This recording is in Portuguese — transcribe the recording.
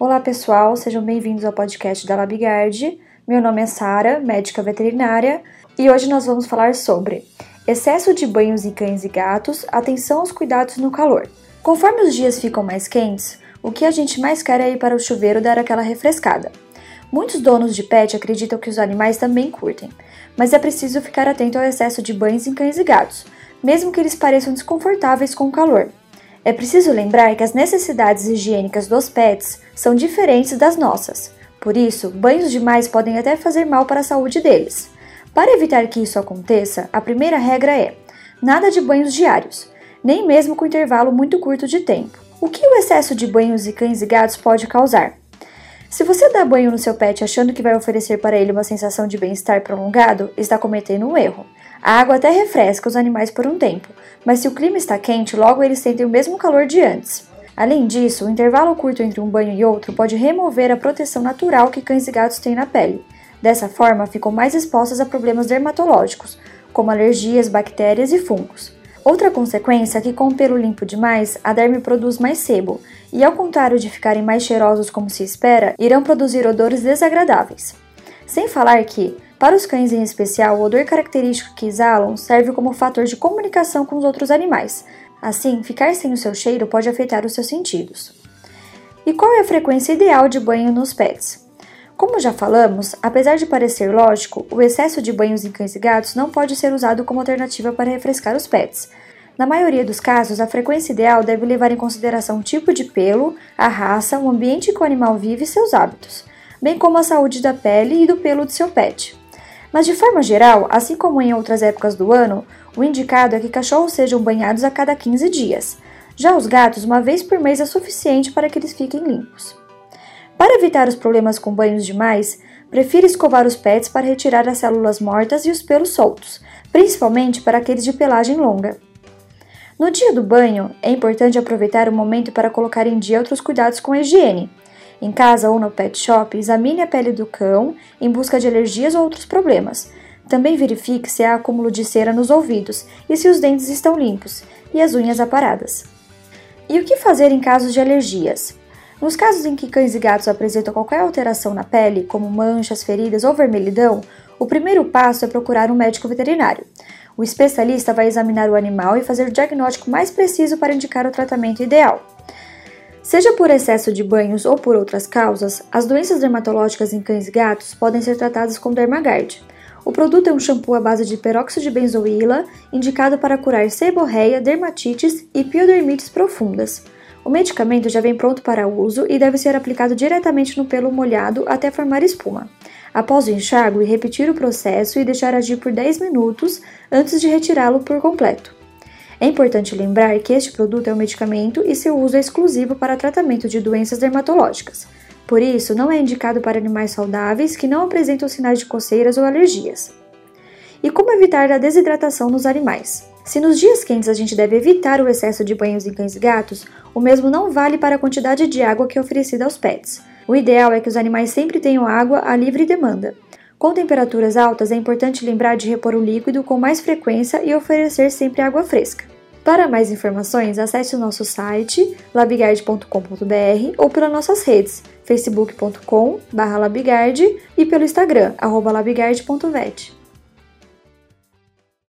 Olá pessoal, sejam bem-vindos ao podcast da Labigard. Meu nome é Sara, médica veterinária, e hoje nós vamos falar sobre excesso de banhos em cães e gatos, atenção aos cuidados no calor. Conforme os dias ficam mais quentes, o que a gente mais quer é ir para o chuveiro dar aquela refrescada. Muitos donos de pet acreditam que os animais também curtem, mas é preciso ficar atento ao excesso de banhos em cães e gatos, mesmo que eles pareçam desconfortáveis com o calor. É preciso lembrar que as necessidades higiênicas dos pets são diferentes das nossas. Por isso, banhos demais podem até fazer mal para a saúde deles. Para evitar que isso aconteça, a primeira regra é: nada de banhos diários, nem mesmo com intervalo muito curto de tempo. O que o excesso de banhos em cães e gatos pode causar? Se você dá banho no seu pet achando que vai oferecer para ele uma sensação de bem-estar prolongado, está cometendo um erro. A água até refresca os animais por um tempo, mas se o clima está quente, logo eles sentem o mesmo calor de antes. Além disso, o intervalo curto entre um banho e outro pode remover a proteção natural que cães e gatos têm na pele. Dessa forma, ficam mais expostas a problemas dermatológicos, como alergias, bactérias e fungos. Outra consequência é que, com o pelo limpo demais, a derme produz mais sebo, e ao contrário de ficarem mais cheirosos como se espera, irão produzir odores desagradáveis. Sem falar que, para os cães em especial, o odor característico que exalam serve como fator de comunicação com os outros animais. Assim, ficar sem o seu cheiro pode afetar os seus sentidos. E qual é a frequência ideal de banho nos pets? Como já falamos, apesar de parecer lógico, o excesso de banhos em cães e gatos não pode ser usado como alternativa para refrescar os pets. Na maioria dos casos, a frequência ideal deve levar em consideração o tipo de pelo, a raça, o ambiente que o animal vive e seus hábitos, bem como a saúde da pele e do pelo de seu pet. Mas de forma geral, assim como em outras épocas do ano, o indicado é que cachorros sejam banhados a cada 15 dias. Já os gatos, uma vez por mês é suficiente para que eles fiquem limpos. Para evitar os problemas com banhos demais, prefira escovar os pets para retirar as células mortas e os pelos soltos, principalmente para aqueles de pelagem longa. No dia do banho, é importante aproveitar o momento para colocar em dia outros cuidados com a higiene, em casa ou no pet shop, examine a pele do cão em busca de alergias ou outros problemas. Também verifique se há acúmulo de cera nos ouvidos e se os dentes estão limpos e as unhas aparadas. E o que fazer em casos de alergias? Nos casos em que cães e gatos apresentam qualquer alteração na pele, como manchas, feridas ou vermelhidão, o primeiro passo é procurar um médico veterinário. O especialista vai examinar o animal e fazer o diagnóstico mais preciso para indicar o tratamento ideal. Seja por excesso de banhos ou por outras causas, as doenças dermatológicas em cães e gatos podem ser tratadas com Dermagard. O produto é um shampoo à base de peróxido de benzoíla, indicado para curar seborreia, dermatites e piodermites profundas. O medicamento já vem pronto para uso e deve ser aplicado diretamente no pelo molhado até formar espuma. Após o enxágue, repetir o processo e deixar agir por 10 minutos antes de retirá-lo por completo. É importante lembrar que este produto é um medicamento e seu uso é exclusivo para tratamento de doenças dermatológicas. Por isso, não é indicado para animais saudáveis que não apresentam sinais de coceiras ou alergias. E como evitar a desidratação nos animais? Se nos dias quentes a gente deve evitar o excesso de banhos em cães e gatos, o mesmo não vale para a quantidade de água que é oferecida aos pets. O ideal é que os animais sempre tenham água a livre demanda. Com temperaturas altas, é importante lembrar de repor o líquido com mais frequência e oferecer sempre água fresca. Para mais informações, acesse o nosso site labigard.com.br ou pelas nossas redes facebook.com/labigard e pelo Instagram labigard.vet.